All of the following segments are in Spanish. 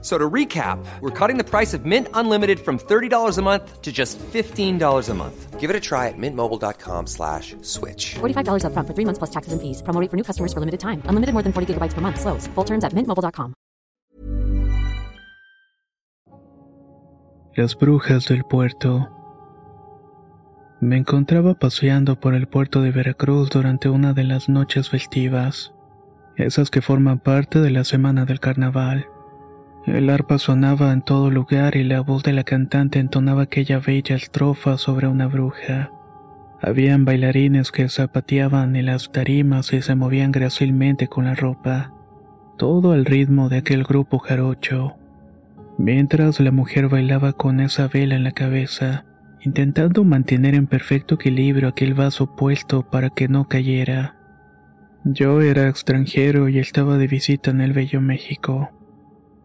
So to recap, we're cutting the price of Mint Unlimited from $30 a month to just $15 a month. Give it a try at mintmobile.com slash switch. $45 upfront for three months plus taxes and fees. Promo rate for new customers for limited time. Unlimited more than 40 gigabytes per month. Slows. Full terms at mintmobile.com. Las brujas del puerto. Me encontraba paseando por el puerto de Veracruz durante una de las noches festivas, esas que forman parte de la semana del carnaval. El arpa sonaba en todo lugar y la voz de la cantante entonaba aquella bella estrofa sobre una bruja. Habían bailarines que zapateaban en las tarimas y se movían grácilmente con la ropa, todo al ritmo de aquel grupo jarocho. Mientras la mujer bailaba con esa vela en la cabeza, intentando mantener en perfecto equilibrio aquel vaso puesto para que no cayera. Yo era extranjero y estaba de visita en el Bello México.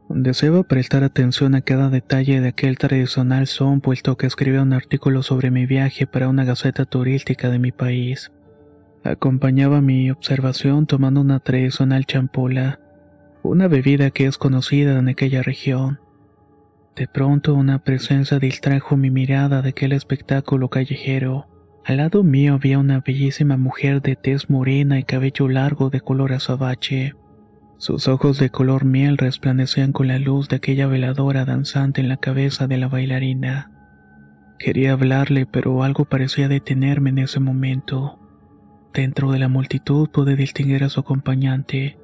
Deseaba prestar atención a cada detalle de aquel tradicional son puesto que escribía un artículo sobre mi viaje para una gaceta turística de mi país. Acompañaba mi observación tomando una tradicional champola, una bebida que es conocida en aquella región. De pronto una presencia distrajo mi mirada de aquel espectáculo callejero. Al lado mío había una bellísima mujer de tez morena y cabello largo de color azabache. Sus ojos de color miel resplandecían con la luz de aquella veladora danzante en la cabeza de la bailarina. Quería hablarle, pero algo parecía detenerme en ese momento. Dentro de la multitud pude distinguir a su acompañante,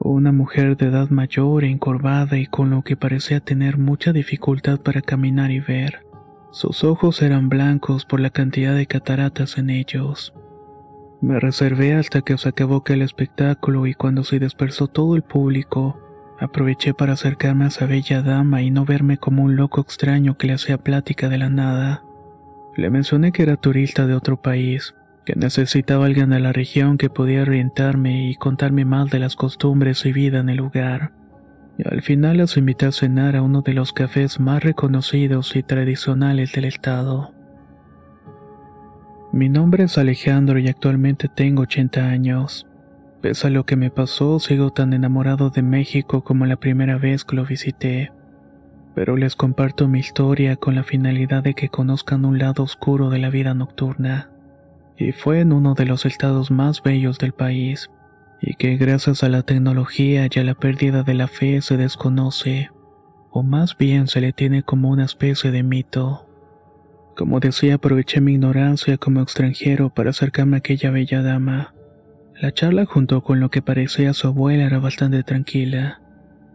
una mujer de edad mayor encorvada y con lo que parecía tener mucha dificultad para caminar y ver. Sus ojos eran blancos por la cantidad de cataratas en ellos. Me reservé hasta que se acabó aquel espectáculo y cuando se dispersó todo el público, aproveché para acercarme a esa bella dama y no verme como un loco extraño que le hacía plática de la nada. Le mencioné que era turista de otro país, que necesitaba alguien de la región que podía orientarme y contarme más de las costumbres y vida en el lugar. Y al final los invité a cenar a uno de los cafés más reconocidos y tradicionales del estado. Mi nombre es Alejandro y actualmente tengo 80 años. Pese a lo que me pasó, sigo tan enamorado de México como la primera vez que lo visité. Pero les comparto mi historia con la finalidad de que conozcan un lado oscuro de la vida nocturna. Y fue en uno de los estados más bellos del país, y que gracias a la tecnología y a la pérdida de la fe se desconoce, o más bien se le tiene como una especie de mito. Como decía, aproveché mi ignorancia como extranjero para acercarme a aquella bella dama. La charla junto con lo que parecía su abuela era bastante tranquila,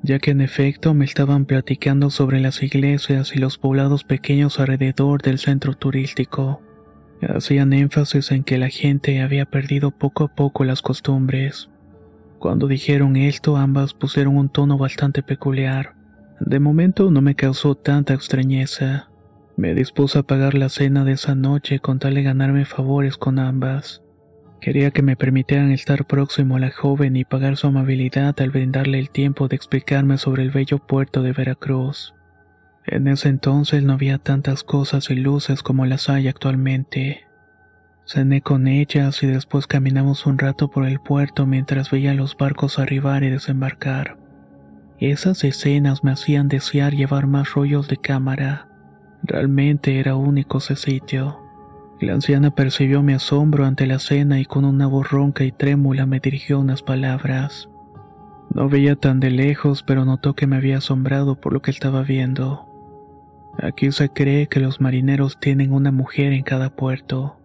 ya que en efecto me estaban platicando sobre las iglesias y los poblados pequeños alrededor del centro turístico. Hacían énfasis en que la gente había perdido poco a poco las costumbres. Cuando dijeron esto, ambas pusieron un tono bastante peculiar. De momento no me causó tanta extrañeza. Me dispuse a pagar la cena de esa noche con tal de ganarme favores con ambas. Quería que me permitieran estar próximo a la joven y pagar su amabilidad al brindarle el tiempo de explicarme sobre el bello puerto de Veracruz. En ese entonces no había tantas cosas y luces como las hay actualmente. Cené con ellas y después caminamos un rato por el puerto mientras veía los barcos arribar y desembarcar. Esas escenas me hacían desear llevar más rollos de cámara. Realmente era único ese sitio. La anciana percibió mi asombro ante la cena y con una voz ronca y trémula me dirigió unas palabras. No veía tan de lejos, pero notó que me había asombrado por lo que estaba viendo. Aquí se cree que los marineros tienen una mujer en cada puerto.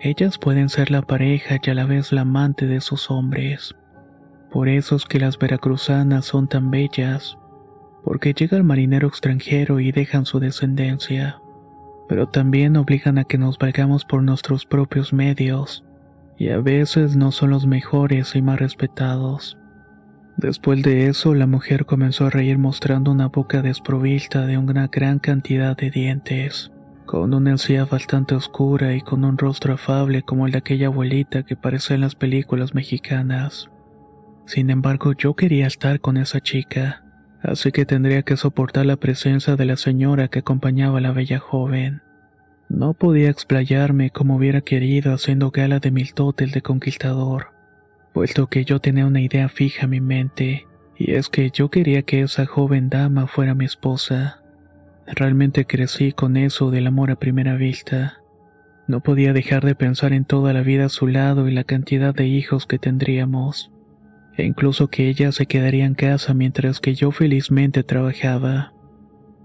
Ellas pueden ser la pareja y a la vez la amante de sus hombres. Por eso es que las veracruzanas son tan bellas, porque llega el marinero extranjero y dejan su descendencia, pero también obligan a que nos valgamos por nuestros propios medios, y a veces no son los mejores y más respetados. Después de eso, la mujer comenzó a reír mostrando una boca desprovista de una gran cantidad de dientes, con una encía bastante oscura y con un rostro afable como el de aquella abuelita que parece en las películas mexicanas. Sin embargo, yo quería estar con esa chica, así que tendría que soportar la presencia de la señora que acompañaba a la bella joven. No podía explayarme como hubiera querido haciendo gala de tóteles de conquistador, puesto que yo tenía una idea fija en mi mente, y es que yo quería que esa joven dama fuera mi esposa. Realmente crecí con eso del amor a primera vista. No podía dejar de pensar en toda la vida a su lado y la cantidad de hijos que tendríamos, e incluso que ella se quedaría en casa mientras que yo felizmente trabajaba.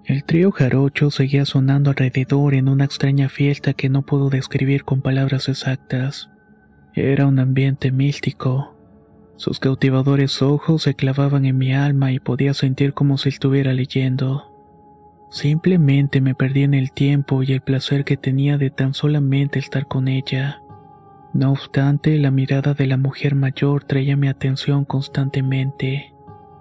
El trío jarocho seguía sonando alrededor en una extraña fiesta que no puedo describir con palabras exactas. Era un ambiente místico. Sus cautivadores ojos se clavaban en mi alma y podía sentir como si estuviera leyendo. Simplemente me perdí en el tiempo y el placer que tenía de tan solamente estar con ella. No obstante, la mirada de la mujer mayor traía mi atención constantemente.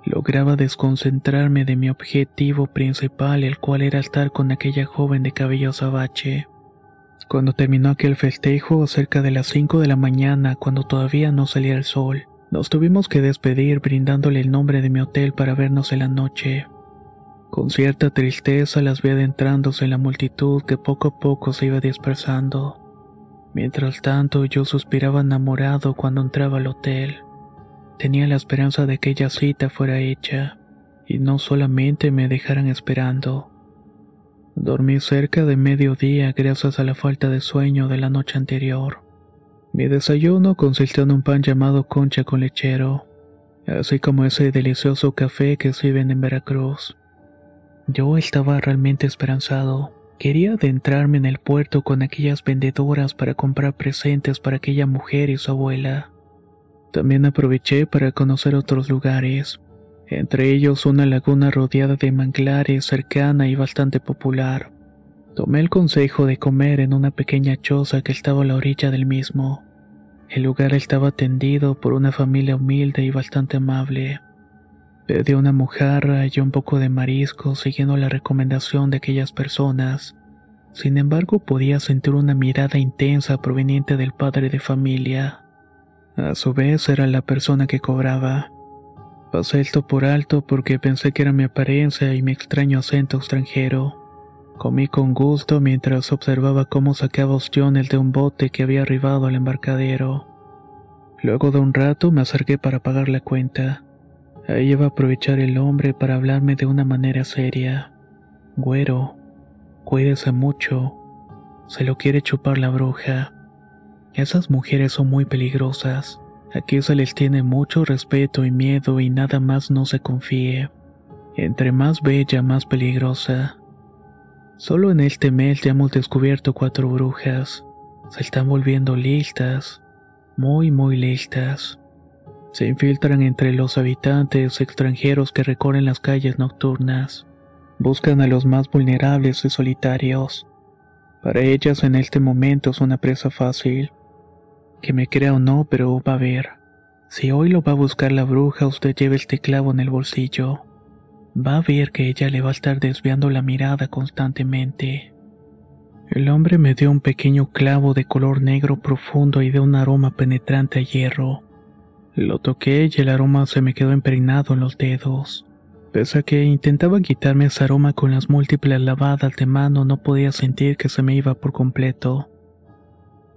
Lograba desconcentrarme de mi objetivo principal, el cual era estar con aquella joven de cabello azabache. Cuando terminó aquel festejo, cerca de las 5 de la mañana, cuando todavía no salía el sol, nos tuvimos que despedir brindándole el nombre de mi hotel para vernos en la noche. Con cierta tristeza las vi adentrándose en la multitud que poco a poco se iba dispersando. Mientras tanto yo suspiraba enamorado cuando entraba al hotel. Tenía la esperanza de que aquella cita fuera hecha, y no solamente me dejaran esperando. Dormí cerca de mediodía gracias a la falta de sueño de la noche anterior. Mi desayuno consistió en un pan llamado concha con lechero, así como ese delicioso café que sirven en Veracruz. Yo estaba realmente esperanzado. Quería adentrarme en el puerto con aquellas vendedoras para comprar presentes para aquella mujer y su abuela. También aproveché para conocer otros lugares, entre ellos una laguna rodeada de manglares cercana y bastante popular. Tomé el consejo de comer en una pequeña choza que estaba a la orilla del mismo. El lugar estaba atendido por una familia humilde y bastante amable. Pedí una mojarra y un poco de marisco siguiendo la recomendación de aquellas personas. Sin embargo, podía sentir una mirada intensa proveniente del padre de familia. A su vez, era la persona que cobraba. Pasé esto por alto porque pensé que era mi apariencia y mi extraño acento extranjero. Comí con gusto mientras observaba cómo sacaba ostiones de un bote que había arribado al embarcadero. Luego de un rato me acerqué para pagar la cuenta. Ahí iba a aprovechar el hombre para hablarme de una manera seria. Güero, cuídese mucho. Se lo quiere chupar la bruja. Esas mujeres son muy peligrosas. Aquí se les tiene mucho respeto y miedo y nada más no se confíe. Entre más bella, más peligrosa. Solo en este mes ya hemos descubierto cuatro brujas. Se están volviendo listas. Muy, muy listas. Se infiltran entre los habitantes extranjeros que recorren las calles nocturnas. Buscan a los más vulnerables y solitarios. Para ellas en este momento es una presa fácil. Que me crea o no, pero va a ver. Si hoy lo va a buscar la bruja, usted lleve este clavo en el bolsillo. Va a ver que ella le va a estar desviando la mirada constantemente. El hombre me dio un pequeño clavo de color negro profundo y de un aroma penetrante a hierro. Lo toqué y el aroma se me quedó impregnado en los dedos. Pese a que intentaba quitarme ese aroma con las múltiples lavadas de mano, no podía sentir que se me iba por completo.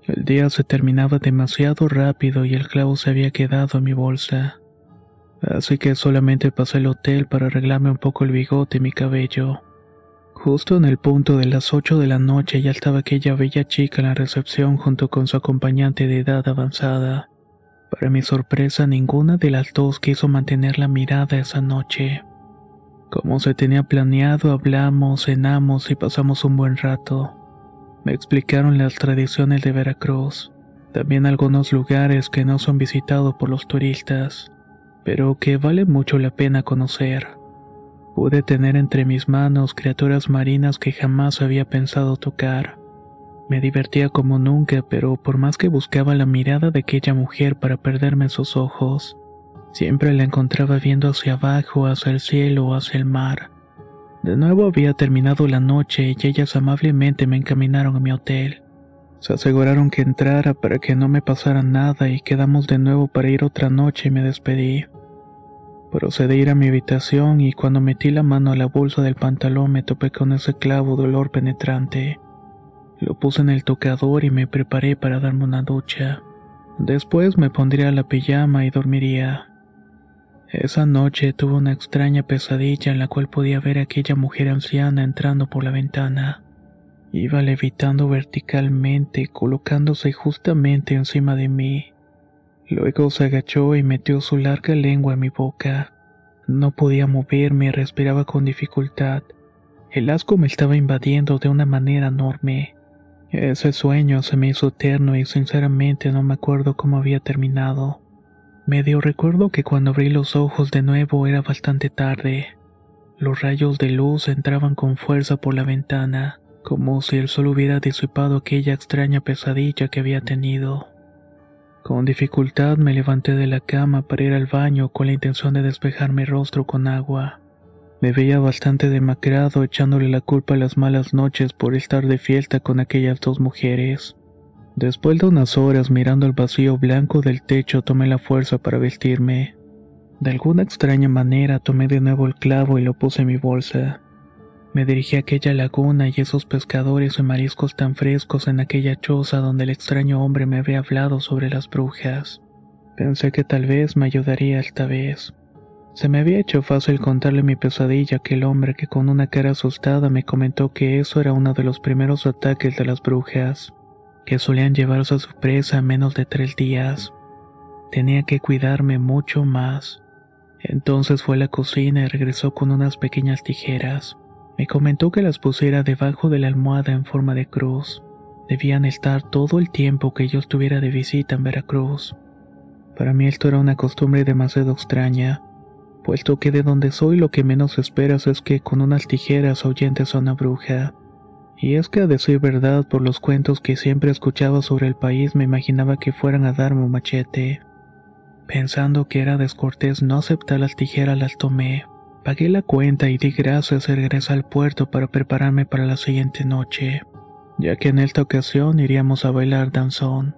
El día se terminaba demasiado rápido y el clavo se había quedado en mi bolsa. Así que solamente pasé al hotel para arreglarme un poco el bigote y mi cabello. Justo en el punto de las ocho de la noche ya estaba aquella bella chica en la recepción junto con su acompañante de edad avanzada. Para mi sorpresa, ninguna de las dos quiso mantener la mirada esa noche. Como se tenía planeado, hablamos, cenamos y pasamos un buen rato. Me explicaron las tradiciones de Veracruz, también algunos lugares que no son visitados por los turistas, pero que vale mucho la pena conocer. Pude tener entre mis manos criaturas marinas que jamás había pensado tocar. Me divertía como nunca, pero por más que buscaba la mirada de aquella mujer para perderme sus ojos, siempre la encontraba viendo hacia abajo, hacia el cielo o hacia el mar. De nuevo había terminado la noche y ellas amablemente me encaminaron a mi hotel. Se aseguraron que entrara para que no me pasara nada y quedamos de nuevo para ir otra noche y me despedí. Procedí a ir a mi habitación y cuando metí la mano a la bolsa del pantalón me topé con ese clavo dolor penetrante. Lo puse en el tocador y me preparé para darme una ducha. Después me pondría la pijama y dormiría. Esa noche tuve una extraña pesadilla en la cual podía ver a aquella mujer anciana entrando por la ventana. Iba levitando verticalmente, colocándose justamente encima de mí. Luego se agachó y metió su larga lengua en mi boca. No podía moverme y respiraba con dificultad. El asco me estaba invadiendo de una manera enorme. Ese sueño se me hizo eterno y sinceramente no me acuerdo cómo había terminado. Medio recuerdo que cuando abrí los ojos de nuevo era bastante tarde. Los rayos de luz entraban con fuerza por la ventana, como si el sol hubiera disipado aquella extraña pesadilla que había tenido. Con dificultad me levanté de la cama para ir al baño con la intención de despejar mi rostro con agua. Me veía bastante demacrado echándole la culpa a las malas noches por estar de fiesta con aquellas dos mujeres. Después de unas horas mirando el vacío blanco del techo tomé la fuerza para vestirme. De alguna extraña manera tomé de nuevo el clavo y lo puse en mi bolsa. Me dirigí a aquella laguna y esos pescadores y mariscos tan frescos en aquella choza donde el extraño hombre me había hablado sobre las brujas. Pensé que tal vez me ayudaría esta vez. Se me había hecho fácil contarle mi pesadilla aquel hombre que con una cara asustada me comentó que eso era uno de los primeros ataques de las brujas, que solían llevarse a su presa en menos de tres días. Tenía que cuidarme mucho más. Entonces fue a la cocina y regresó con unas pequeñas tijeras. Me comentó que las pusiera debajo de la almohada en forma de cruz. Debían estar todo el tiempo que yo estuviera de visita en Veracruz. Para mí esto era una costumbre demasiado extraña, puesto que de donde soy lo que menos esperas es que con unas tijeras ahuyentes a una bruja. Y es que a decir verdad, por los cuentos que siempre escuchaba sobre el país me imaginaba que fueran a darme un machete. Pensando que era descortés no aceptar las tijeras las tomé. Pagué la cuenta y di gracias y regresé al puerto para prepararme para la siguiente noche, ya que en esta ocasión iríamos a bailar danzón.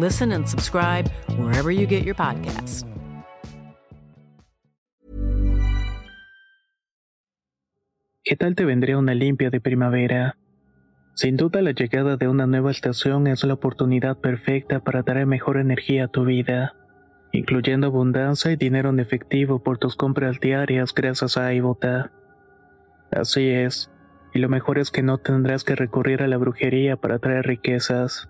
Listen and subscribe wherever you get your podcasts. ¿Qué tal te vendría una limpia de primavera? Sin duda la llegada de una nueva estación es la oportunidad perfecta para traer mejor energía a tu vida, incluyendo abundancia y dinero en efectivo por tus compras diarias gracias a iBota. Así es, y lo mejor es que no tendrás que recurrir a la brujería para traer riquezas.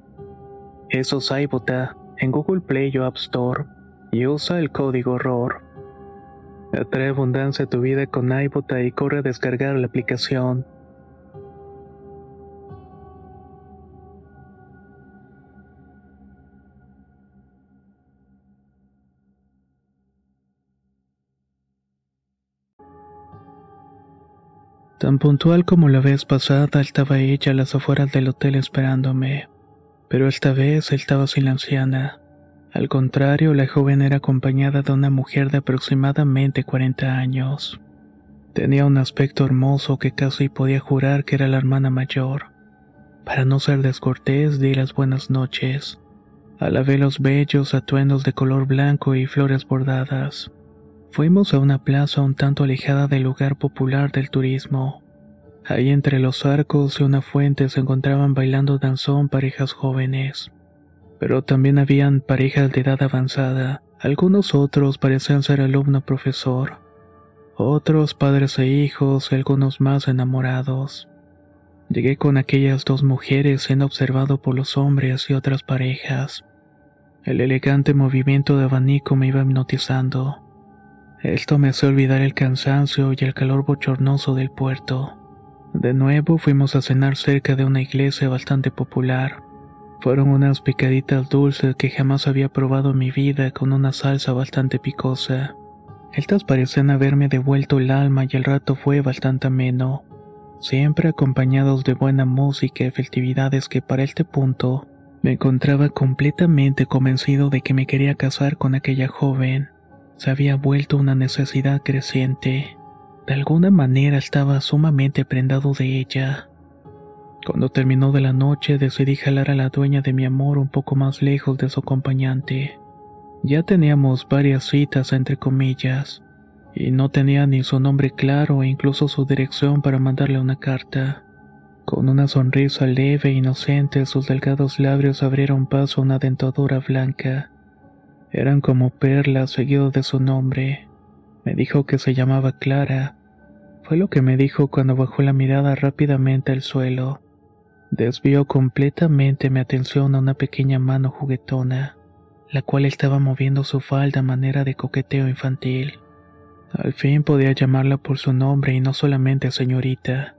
Eso es iBota en Google Play o App Store y usa el código ROR. Atrae abundancia a tu vida con iBota y corre a descargar la aplicación. Tan puntual como la vez pasada estaba ella a las afueras del hotel esperándome, pero esta vez estaba sin anciana. Al contrario, la joven era acompañada de una mujer de aproximadamente 40 años. Tenía un aspecto hermoso que casi podía jurar que era la hermana mayor. Para no ser descortés, di las buenas noches. Alabé los bellos atuendos de color blanco y flores bordadas. Fuimos a una plaza un tanto alejada del lugar popular del turismo. Ahí entre los arcos y una fuente se encontraban bailando danzón parejas jóvenes. Pero también habían parejas de edad avanzada. Algunos otros parecían ser alumno-profesor. Otros padres e hijos y algunos más enamorados. Llegué con aquellas dos mujeres siendo observado por los hombres y otras parejas. El elegante movimiento de abanico me iba hipnotizando. Esto me hacía olvidar el cansancio y el calor bochornoso del puerto. De nuevo fuimos a cenar cerca de una iglesia bastante popular. Fueron unas picaditas dulces que jamás había probado en mi vida con una salsa bastante picosa. Estas parecían haberme devuelto el alma y el rato fue bastante ameno, siempre acompañados de buena música y festividades que para este punto me encontraba completamente convencido de que me quería casar con aquella joven se había vuelto una necesidad creciente. De alguna manera estaba sumamente prendado de ella. Cuando terminó de la noche decidí jalar a la dueña de mi amor un poco más lejos de su acompañante. Ya teníamos varias citas entre comillas, y no tenía ni su nombre claro e incluso su dirección para mandarle una carta. Con una sonrisa leve e inocente sus delgados labios abrieron paso a una dentadura blanca. Eran como perlas seguido de su nombre. Me dijo que se llamaba Clara. Fue lo que me dijo cuando bajó la mirada rápidamente al suelo. Desvió completamente mi atención a una pequeña mano juguetona, la cual estaba moviendo su falda a manera de coqueteo infantil. Al fin podía llamarla por su nombre y no solamente señorita.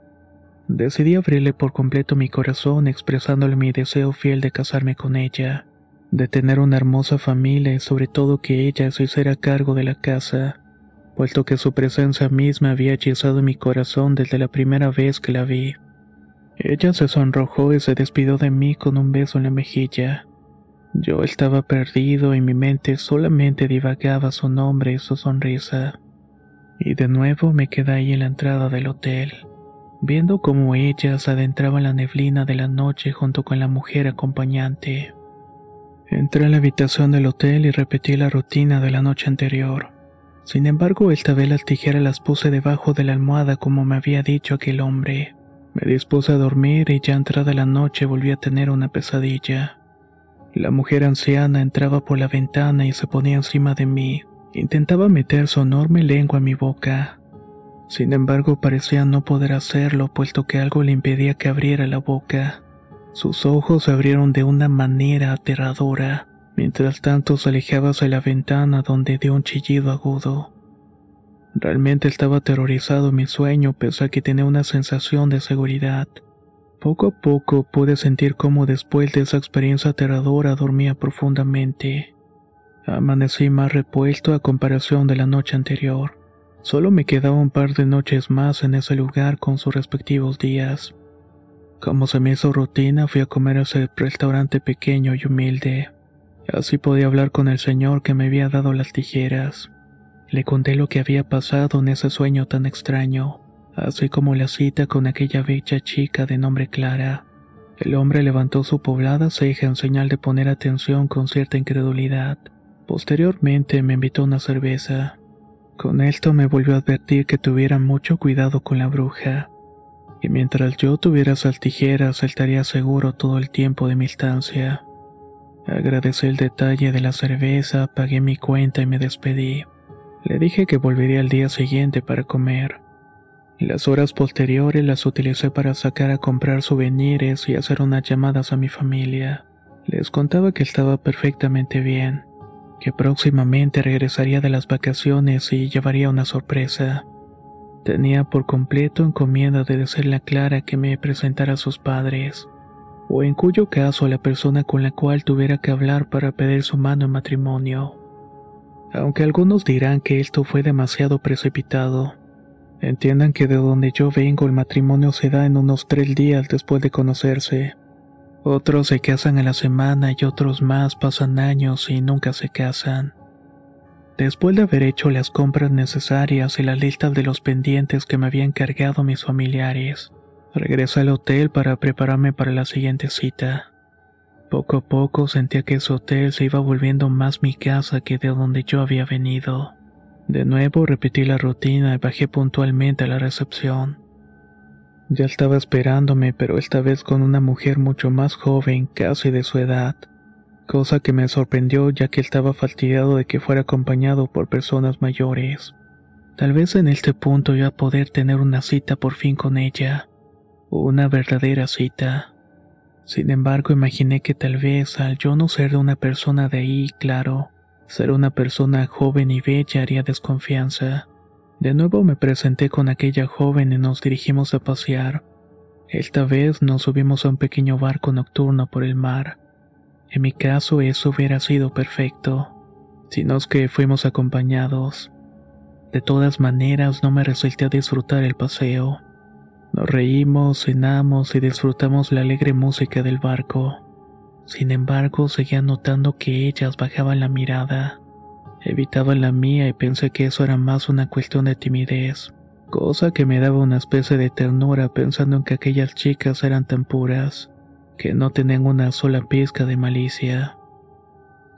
Decidí abrirle por completo mi corazón expresándole mi deseo fiel de casarme con ella de tener una hermosa familia y sobre todo que ella se hiciera cargo de la casa, puesto que su presencia misma había hechizado mi corazón desde la primera vez que la vi. Ella se sonrojó y se despidió de mí con un beso en la mejilla. Yo estaba perdido y mi mente solamente divagaba su nombre y su sonrisa. Y de nuevo me quedé ahí en la entrada del hotel, viendo cómo ella se adentraba en la neblina de la noche junto con la mujer acompañante. Entré a la habitación del hotel y repetí la rutina de la noche anterior. Sin embargo, esta vez las tijeras las puse debajo de la almohada como me había dicho aquel hombre. Me dispuse a dormir y ya entrada la noche volví a tener una pesadilla. La mujer anciana entraba por la ventana y se ponía encima de mí. Intentaba meter su enorme lengua en mi boca. Sin embargo, parecía no poder hacerlo, puesto que algo le impedía que abriera la boca. Sus ojos se abrieron de una manera aterradora, mientras tanto se alejaba hacia la ventana donde dio un chillido agudo. Realmente estaba aterrorizado en mi sueño, pese a que tenía una sensación de seguridad. Poco a poco pude sentir cómo después de esa experiencia aterradora dormía profundamente. Amanecí más repuesto a comparación de la noche anterior. Solo me quedaba un par de noches más en ese lugar con sus respectivos días. Como se me hizo rutina, fui a comer a ese restaurante pequeño y humilde. Así podía hablar con el señor que me había dado las tijeras. Le conté lo que había pasado en ese sueño tan extraño, así como la cita con aquella bella chica de nombre Clara. El hombre levantó su poblada ceja en señal de poner atención con cierta incredulidad. Posteriormente me invitó una cerveza. Con esto me volvió a advertir que tuviera mucho cuidado con la bruja y mientras yo tuviera esas tijeras estaría seguro todo el tiempo de mi estancia. Agradecí el detalle de la cerveza, pagué mi cuenta y me despedí. Le dije que volvería al día siguiente para comer. Las horas posteriores las utilicé para sacar a comprar souvenirs y hacer unas llamadas a mi familia. Les contaba que estaba perfectamente bien, que próximamente regresaría de las vacaciones y llevaría una sorpresa. Tenía por completo encomienda de decirle a Clara que me presentara a sus padres, o en cuyo caso la persona con la cual tuviera que hablar para pedir su mano en matrimonio. Aunque algunos dirán que esto fue demasiado precipitado, entiendan que de donde yo vengo el matrimonio se da en unos tres días después de conocerse. Otros se casan a la semana y otros más pasan años y nunca se casan. Después de haber hecho las compras necesarias y la lista de los pendientes que me habían cargado mis familiares, regresé al hotel para prepararme para la siguiente cita. Poco a poco sentía que ese hotel se iba volviendo más mi casa que de donde yo había venido. De nuevo repetí la rutina y bajé puntualmente a la recepción. Ya estaba esperándome, pero esta vez con una mujer mucho más joven, casi de su edad cosa que me sorprendió ya que estaba fastidiado de que fuera acompañado por personas mayores. Tal vez en este punto iba a poder tener una cita por fin con ella, una verdadera cita. Sin embargo, imaginé que tal vez al yo no ser de una persona de ahí, claro, ser una persona joven y bella haría desconfianza. De nuevo me presenté con aquella joven y nos dirigimos a pasear. Esta vez nos subimos a un pequeño barco nocturno por el mar. En mi caso eso hubiera sido perfecto, sino es que fuimos acompañados. De todas maneras no me resulté a disfrutar el paseo. Nos reímos, cenamos y disfrutamos la alegre música del barco. Sin embargo, seguía notando que ellas bajaban la mirada. Evitaban la mía y pensé que eso era más una cuestión de timidez, cosa que me daba una especie de ternura pensando en que aquellas chicas eran tan puras que no tenían una sola pizca de malicia.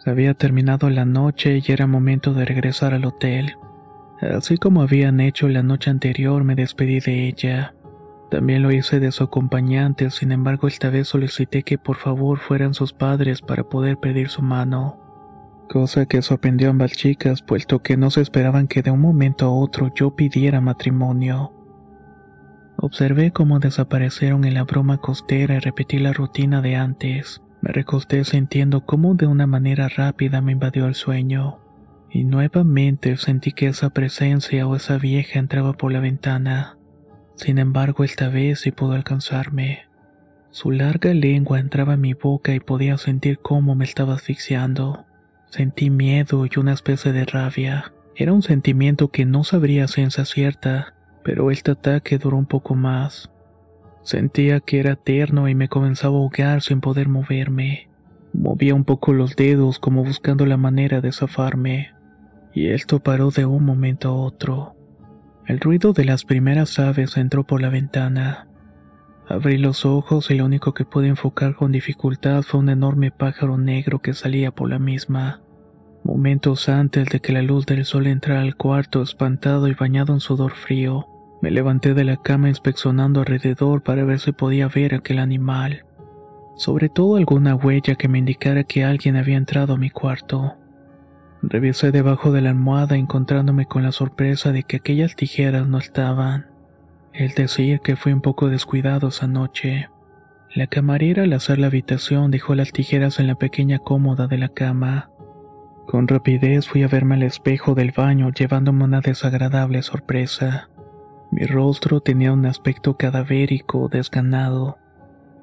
había terminado la noche y era momento de regresar al hotel. Así como habían hecho la noche anterior, me despedí de ella. También lo hice de su acompañante, sin embargo esta vez solicité que por favor fueran sus padres para poder pedir su mano. Cosa que sorprendió a ambas chicas, puesto que no se esperaban que de un momento a otro yo pidiera matrimonio. Observé cómo desaparecieron en la broma costera y repetí la rutina de antes. Me recosté sintiendo cómo de una manera rápida me invadió el sueño. Y nuevamente sentí que esa presencia o esa vieja entraba por la ventana. Sin embargo, esta vez sí pudo alcanzarme. Su larga lengua entraba en mi boca y podía sentir cómo me estaba asfixiando. Sentí miedo y una especie de rabia. Era un sentimiento que no sabría ciencia cierta, pero este ataque duró un poco más. Sentía que era eterno y me comenzaba a ahogar sin poder moverme. Movía un poco los dedos como buscando la manera de zafarme, y esto paró de un momento a otro. El ruido de las primeras aves entró por la ventana. Abrí los ojos y lo único que pude enfocar con dificultad fue un enorme pájaro negro que salía por la misma. Momentos antes de que la luz del sol entrara al cuarto, espantado y bañado en sudor frío, me levanté de la cama inspeccionando alrededor para ver si podía ver aquel animal. Sobre todo alguna huella que me indicara que alguien había entrado a mi cuarto. Revisé debajo de la almohada encontrándome con la sorpresa de que aquellas tijeras no estaban. Es decir, que fui un poco descuidado esa noche. La camarera al hacer la habitación dejó las tijeras en la pequeña cómoda de la cama. Con rapidez fui a verme al espejo del baño llevándome una desagradable sorpresa. Mi rostro tenía un aspecto cadavérico, desganado.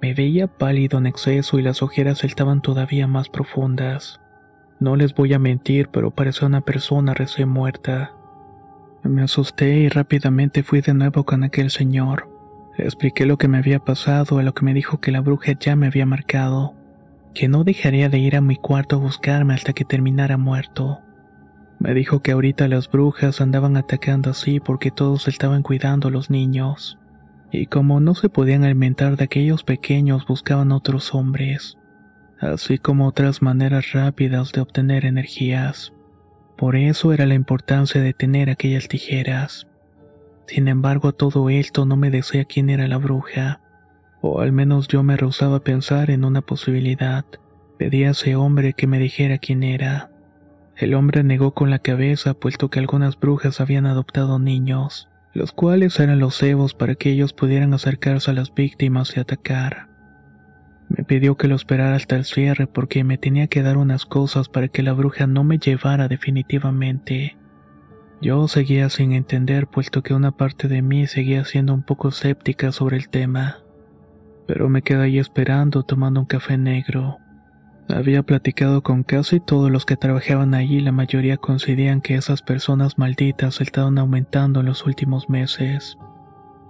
Me veía pálido en exceso y las ojeras estaban todavía más profundas. No les voy a mentir, pero parecía una persona recién muerta. Me asusté y rápidamente fui de nuevo con aquel señor. Le expliqué lo que me había pasado, a lo que me dijo que la bruja ya me había marcado, que no dejaría de ir a mi cuarto a buscarme hasta que terminara muerto. Me dijo que ahorita las brujas andaban atacando así porque todos estaban cuidando a los niños. Y como no se podían alimentar de aquellos pequeños, buscaban otros hombres. Así como otras maneras rápidas de obtener energías. Por eso era la importancia de tener aquellas tijeras. Sin embargo, a todo esto no me decía quién era la bruja. O al menos yo me rehusaba a pensar en una posibilidad. Pedí a ese hombre que me dijera quién era. El hombre negó con la cabeza puesto que algunas brujas habían adoptado niños, los cuales eran los cebos para que ellos pudieran acercarse a las víctimas y atacar. Me pidió que lo esperara hasta el cierre porque me tenía que dar unas cosas para que la bruja no me llevara definitivamente. Yo seguía sin entender puesto que una parte de mí seguía siendo un poco escéptica sobre el tema. Pero me quedé ahí esperando tomando un café negro. Había platicado con casi todos los que trabajaban allí y la mayoría coincidían que esas personas malditas estaban aumentando en los últimos meses.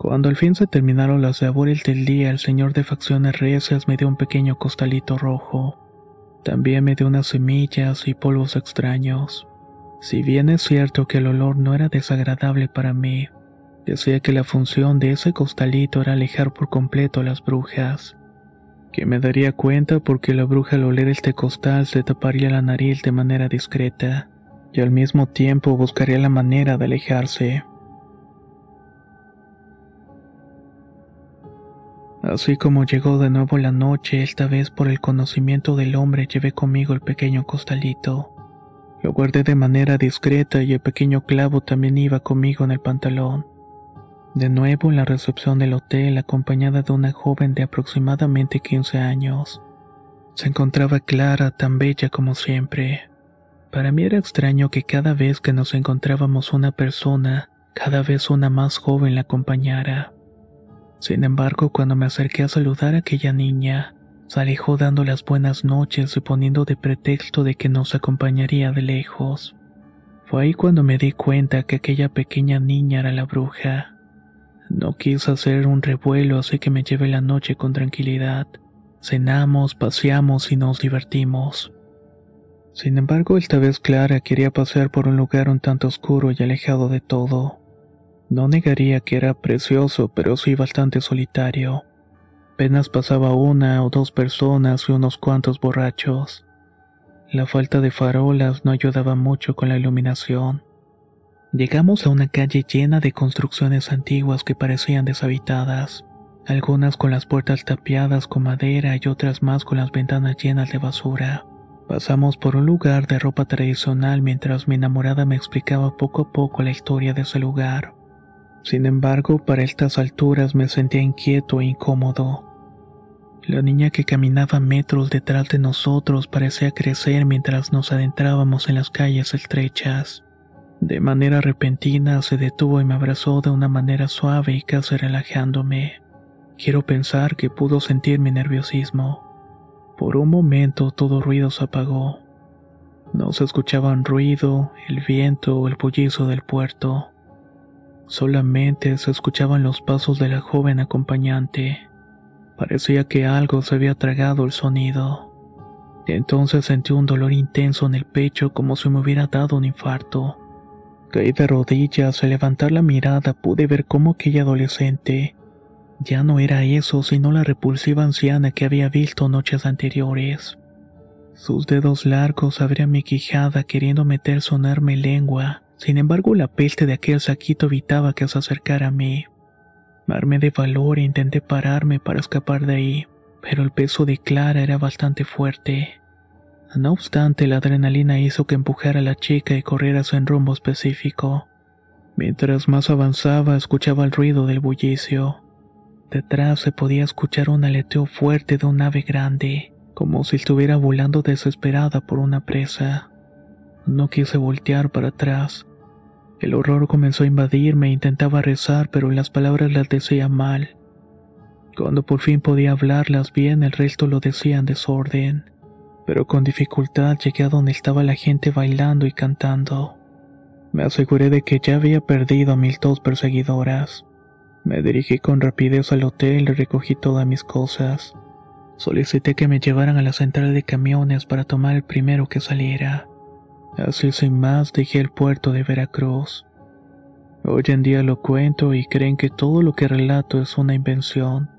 Cuando al fin se terminaron las labores del día, el señor de facciones recias me dio un pequeño costalito rojo. También me dio unas semillas y polvos extraños. Si bien es cierto que el olor no era desagradable para mí, decía que la función de ese costalito era alejar por completo a las brujas. Que me daría cuenta porque la bruja al oler este costal se taparía la nariz de manera discreta, y al mismo tiempo buscaría la manera de alejarse. Así como llegó de nuevo la noche, esta vez por el conocimiento del hombre llevé conmigo el pequeño costalito. Lo guardé de manera discreta y el pequeño clavo también iba conmigo en el pantalón. De nuevo en la recepción del hotel, acompañada de una joven de aproximadamente 15 años. Se encontraba Clara, tan bella como siempre. Para mí era extraño que cada vez que nos encontrábamos una persona, cada vez una más joven la acompañara. Sin embargo, cuando me acerqué a saludar a aquella niña, se alejó dando las buenas noches y poniendo de pretexto de que nos acompañaría de lejos. Fue ahí cuando me di cuenta que aquella pequeña niña era la bruja. No quise hacer un revuelo, así que me llevé la noche con tranquilidad. Cenamos, paseamos y nos divertimos. Sin embargo, esta vez Clara quería pasear por un lugar un tanto oscuro y alejado de todo. No negaría que era precioso, pero sí bastante solitario. Apenas pasaba una o dos personas y unos cuantos borrachos. La falta de farolas no ayudaba mucho con la iluminación. Llegamos a una calle llena de construcciones antiguas que parecían deshabitadas, algunas con las puertas tapiadas con madera y otras más con las ventanas llenas de basura. Pasamos por un lugar de ropa tradicional mientras mi enamorada me explicaba poco a poco la historia de ese lugar. Sin embargo, para estas alturas me sentía inquieto e incómodo. La niña que caminaba metros detrás de nosotros parecía crecer mientras nos adentrábamos en las calles estrechas. De manera repentina se detuvo y me abrazó de una manera suave y casi relajándome. Quiero pensar que pudo sentir mi nerviosismo. Por un momento todo ruido se apagó. No se escuchaban ruido, el viento o el bullizo del puerto. Solamente se escuchaban los pasos de la joven acompañante. Parecía que algo se había tragado el sonido. Entonces sentí un dolor intenso en el pecho como si me hubiera dado un infarto. Caí de rodillas, al levantar la mirada pude ver cómo aquella adolescente ya no era eso, sino la repulsiva anciana que había visto noches anteriores. Sus dedos largos abrían mi quijada queriendo meter sonarme lengua, sin embargo la peste de aquel saquito evitaba que se acercara a mí. Armé de valor e intenté pararme para escapar de ahí, pero el peso de Clara era bastante fuerte. No obstante, la adrenalina hizo que empujara a la chica y corriera hacia un rumbo específico. Mientras más avanzaba, escuchaba el ruido del bullicio. Detrás se podía escuchar un aleteo fuerte de un ave grande, como si estuviera volando desesperada por una presa. No quise voltear para atrás. El horror comenzó a invadirme e intentaba rezar, pero las palabras las decía mal. Cuando por fin podía hablarlas bien, el resto lo decía en desorden. Pero con dificultad llegué a donde estaba la gente bailando y cantando. Me aseguré de que ya había perdido a mis dos perseguidoras. Me dirigí con rapidez al hotel y recogí todas mis cosas. Solicité que me llevaran a la central de camiones para tomar el primero que saliera. Así sin más dejé el puerto de Veracruz. Hoy en día lo cuento y creen que todo lo que relato es una invención.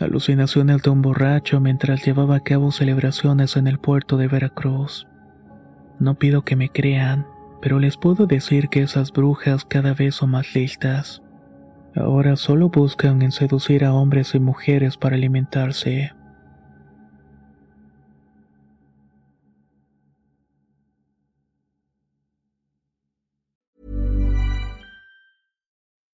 Alucinaciones de un borracho mientras llevaba a cabo celebraciones en el puerto de Veracruz. No pido que me crean, pero les puedo decir que esas brujas cada vez son más listas. Ahora solo buscan en seducir a hombres y mujeres para alimentarse.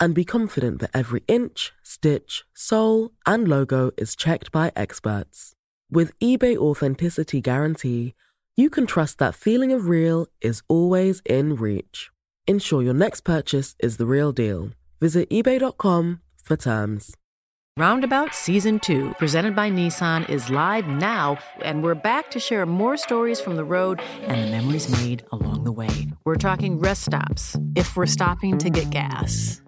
and be confident that every inch, stitch, sole, and logo is checked by experts. With eBay Authenticity Guarantee, you can trust that feeling of real is always in reach. Ensure your next purchase is the real deal. Visit eBay.com for terms. Roundabout Season 2, presented by Nissan, is live now, and we're back to share more stories from the road and the memories made along the way. We're talking rest stops, if we're stopping to get gas.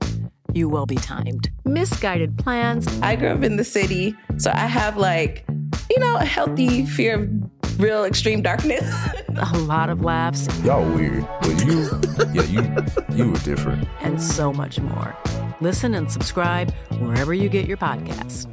You will be timed. Misguided plans. I grew up in the city, so I have like, you know, a healthy fear of real extreme darkness. a lot of laughs. Y'all weird, but you, yeah, you, you were different. And so much more. Listen and subscribe wherever you get your podcasts.